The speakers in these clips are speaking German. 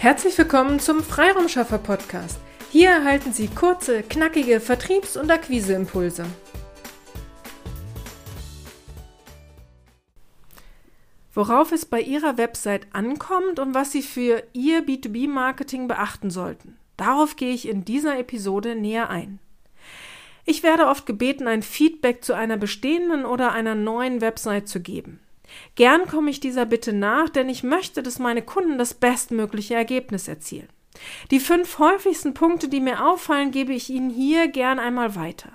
Herzlich willkommen zum Freiraumschaffer Podcast. Hier erhalten Sie kurze, knackige Vertriebs- und Akquiseimpulse. Worauf es bei Ihrer Website ankommt und was Sie für Ihr B2B-Marketing beachten sollten. Darauf gehe ich in dieser Episode näher ein. Ich werde oft gebeten, ein Feedback zu einer bestehenden oder einer neuen Website zu geben. Gern komme ich dieser Bitte nach, denn ich möchte, dass meine Kunden das bestmögliche Ergebnis erzielen. Die fünf häufigsten Punkte, die mir auffallen, gebe ich Ihnen hier gern einmal weiter.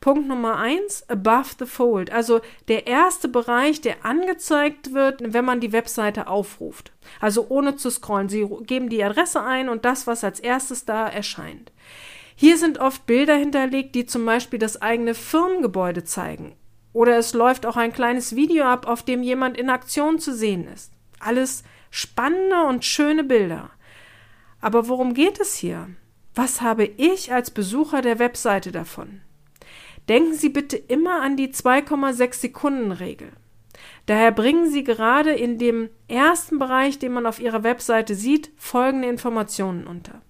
Punkt Nummer eins, above the fold, also der erste Bereich, der angezeigt wird, wenn man die Webseite aufruft. Also ohne zu scrollen. Sie geben die Adresse ein und das, was als erstes da erscheint. Hier sind oft Bilder hinterlegt, die zum Beispiel das eigene Firmengebäude zeigen oder es läuft auch ein kleines Video ab, auf dem jemand in Aktion zu sehen ist. Alles spannende und schöne Bilder. Aber worum geht es hier? Was habe ich als Besucher der Webseite davon? Denken Sie bitte immer an die 2,6 Sekunden Regel. Daher bringen Sie gerade in dem ersten Bereich, den man auf Ihrer Webseite sieht, folgende Informationen unter.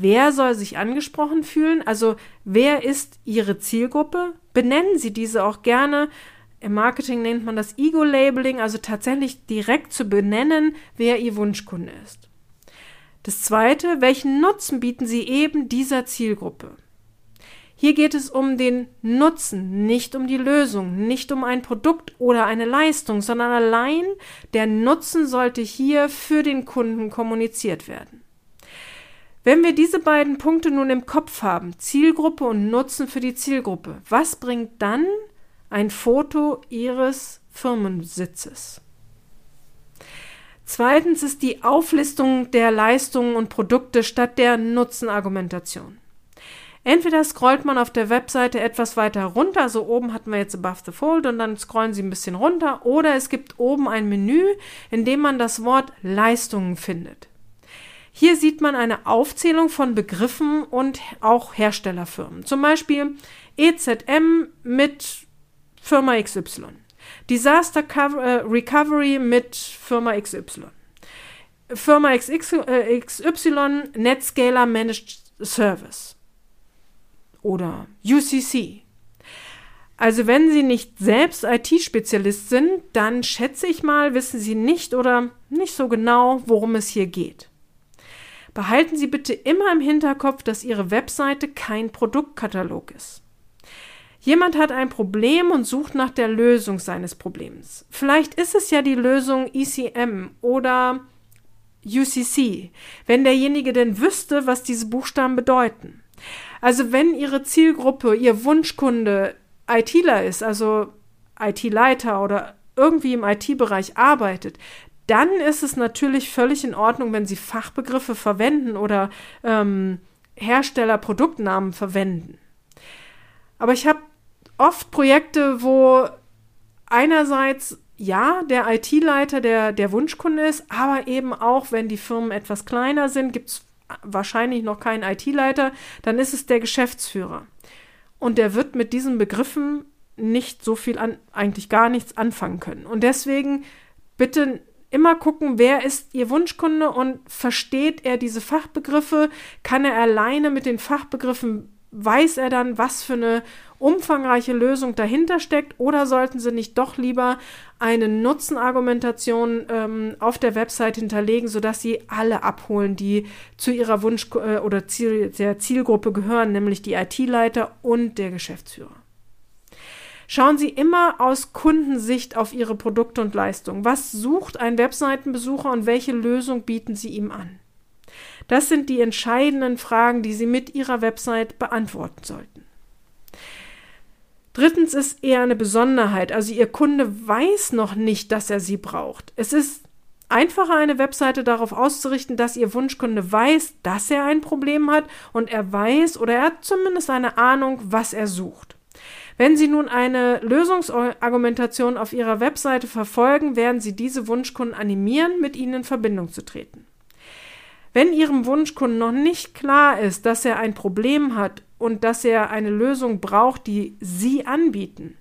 Wer soll sich angesprochen fühlen? Also wer ist Ihre Zielgruppe? Benennen Sie diese auch gerne. Im Marketing nennt man das Ego-Labeling, also tatsächlich direkt zu benennen, wer Ihr Wunschkunde ist. Das Zweite, welchen Nutzen bieten Sie eben dieser Zielgruppe? Hier geht es um den Nutzen, nicht um die Lösung, nicht um ein Produkt oder eine Leistung, sondern allein der Nutzen sollte hier für den Kunden kommuniziert werden. Wenn wir diese beiden Punkte nun im Kopf haben, Zielgruppe und Nutzen für die Zielgruppe, was bringt dann ein Foto Ihres Firmensitzes? Zweitens ist die Auflistung der Leistungen und Produkte statt der Nutzenargumentation. Entweder scrollt man auf der Webseite etwas weiter runter, also oben hatten wir jetzt Above the Fold und dann scrollen Sie ein bisschen runter, oder es gibt oben ein Menü, in dem man das Wort Leistungen findet. Hier sieht man eine Aufzählung von Begriffen und auch Herstellerfirmen. Zum Beispiel EZM mit Firma XY. Disaster äh, Recovery mit Firma XY. Firma XY, äh, Netscaler Managed Service. Oder UCC. Also wenn Sie nicht selbst IT-Spezialist sind, dann schätze ich mal, wissen Sie nicht oder nicht so genau, worum es hier geht. Behalten Sie bitte immer im Hinterkopf, dass Ihre Webseite kein Produktkatalog ist. Jemand hat ein Problem und sucht nach der Lösung seines Problems. Vielleicht ist es ja die Lösung ECM oder UCC, wenn derjenige denn wüsste, was diese Buchstaben bedeuten. Also wenn Ihre Zielgruppe, Ihr Wunschkunde ITler ist, also IT-Leiter oder irgendwie im IT-Bereich arbeitet, dann ist es natürlich völlig in Ordnung, wenn Sie Fachbegriffe verwenden oder ähm, Hersteller Produktnamen verwenden. Aber ich habe oft Projekte, wo einerseits ja, der IT-Leiter der, der Wunschkunde ist, aber eben auch, wenn die Firmen etwas kleiner sind, gibt es wahrscheinlich noch keinen IT-Leiter, dann ist es der Geschäftsführer. Und der wird mit diesen Begriffen nicht so viel an, eigentlich gar nichts anfangen können. Und deswegen bitte immer gucken, wer ist Ihr Wunschkunde und versteht er diese Fachbegriffe? Kann er alleine mit den Fachbegriffen, weiß er dann, was für eine umfangreiche Lösung dahinter steckt? Oder sollten Sie nicht doch lieber eine Nutzenargumentation ähm, auf der Website hinterlegen, sodass Sie alle abholen, die zu Ihrer Wunsch- äh, oder Ziel, der Zielgruppe gehören, nämlich die IT-Leiter und der Geschäftsführer? Schauen Sie immer aus Kundensicht auf Ihre Produkte und Leistungen. Was sucht ein Webseitenbesucher und welche Lösung bieten Sie ihm an? Das sind die entscheidenden Fragen, die Sie mit Ihrer Website beantworten sollten. Drittens ist eher eine Besonderheit. Also Ihr Kunde weiß noch nicht, dass er sie braucht. Es ist einfacher, eine Webseite darauf auszurichten, dass Ihr Wunschkunde weiß, dass er ein Problem hat und er weiß oder er hat zumindest eine Ahnung, was er sucht. Wenn Sie nun eine Lösungsargumentation auf Ihrer Webseite verfolgen, werden Sie diese Wunschkunden animieren, mit Ihnen in Verbindung zu treten. Wenn Ihrem Wunschkunden noch nicht klar ist, dass er ein Problem hat und dass er eine Lösung braucht, die Sie anbieten,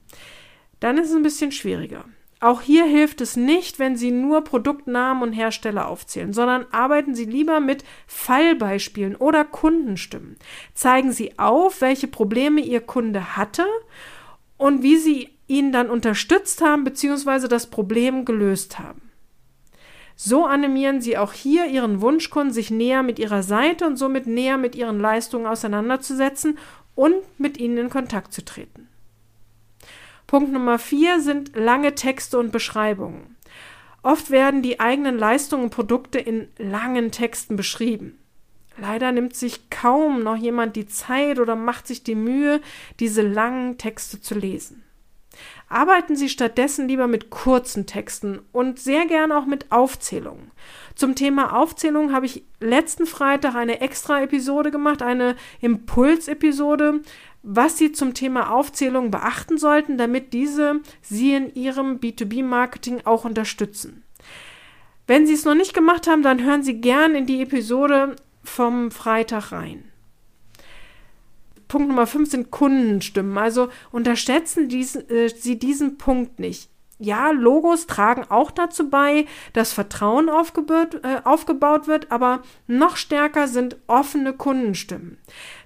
dann ist es ein bisschen schwieriger. Auch hier hilft es nicht, wenn Sie nur Produktnamen und Hersteller aufzählen, sondern arbeiten Sie lieber mit Fallbeispielen oder Kundenstimmen. Zeigen Sie auf, welche Probleme Ihr Kunde hatte und wie Sie ihn dann unterstützt haben bzw. das Problem gelöst haben. So animieren Sie auch hier Ihren Wunschkunden, sich näher mit Ihrer Seite und somit näher mit Ihren Leistungen auseinanderzusetzen und mit Ihnen in Kontakt zu treten. Punkt Nummer vier sind lange Texte und Beschreibungen. Oft werden die eigenen Leistungen und Produkte in langen Texten beschrieben. Leider nimmt sich kaum noch jemand die Zeit oder macht sich die Mühe, diese langen Texte zu lesen. Arbeiten Sie stattdessen lieber mit kurzen Texten und sehr gern auch mit Aufzählungen. Zum Thema Aufzählung habe ich letzten Freitag eine extra Episode gemacht, eine Impulsepisode, was Sie zum Thema Aufzählung beachten sollten, damit diese Sie in Ihrem B2B-Marketing auch unterstützen. Wenn Sie es noch nicht gemacht haben, dann hören Sie gern in die Episode vom Freitag rein. Punkt Nummer 5 sind Kundenstimmen. Also unterschätzen diesen, äh, Sie diesen Punkt nicht. Ja, Logos tragen auch dazu bei, dass Vertrauen aufgebaut, äh, aufgebaut wird, aber noch stärker sind offene Kundenstimmen.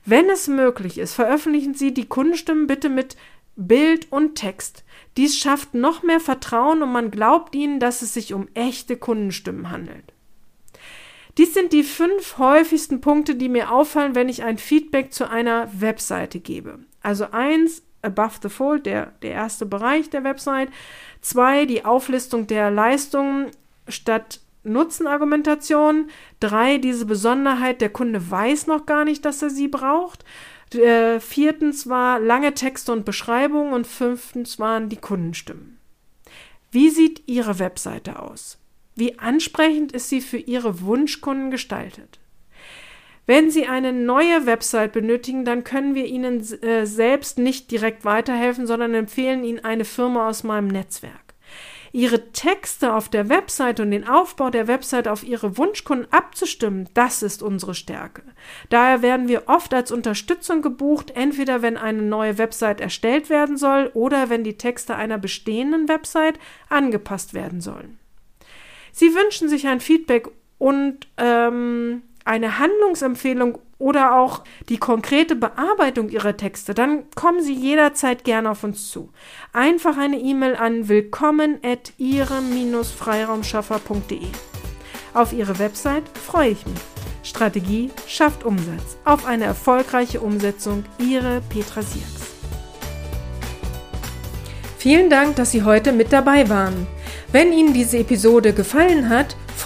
Wenn es möglich ist, veröffentlichen Sie die Kundenstimmen bitte mit Bild und Text. Dies schafft noch mehr Vertrauen und man glaubt ihnen, dass es sich um echte Kundenstimmen handelt. Dies sind die fünf häufigsten Punkte, die mir auffallen, wenn ich ein Feedback zu einer Webseite gebe. Also eins, Above the Fold, der, der erste Bereich der Website. Zwei, die Auflistung der Leistungen statt Nutzenargumentation. Drei, diese Besonderheit, der Kunde weiß noch gar nicht, dass er sie braucht. Äh, viertens war lange Texte und Beschreibungen und fünftens waren die Kundenstimmen. Wie sieht Ihre Webseite aus? Wie ansprechend ist sie für Ihre Wunschkunden gestaltet? Wenn Sie eine neue Website benötigen, dann können wir Ihnen äh, selbst nicht direkt weiterhelfen, sondern empfehlen Ihnen eine Firma aus meinem Netzwerk. Ihre Texte auf der Website und den Aufbau der Website auf Ihre Wunschkunden abzustimmen, das ist unsere Stärke. Daher werden wir oft als Unterstützung gebucht, entweder wenn eine neue Website erstellt werden soll oder wenn die Texte einer bestehenden Website angepasst werden sollen. Sie wünschen sich ein Feedback und ähm, eine Handlungsempfehlung oder auch die konkrete Bearbeitung Ihrer Texte, dann kommen Sie jederzeit gerne auf uns zu. Einfach eine E-Mail an willkommen at ihre-freiraumschaffer.de. Auf Ihre Website freue ich mich. Strategie schafft Umsatz. Auf eine erfolgreiche Umsetzung. Ihre Petra Sierks. Vielen Dank, dass Sie heute mit dabei waren. Wenn Ihnen diese Episode gefallen hat,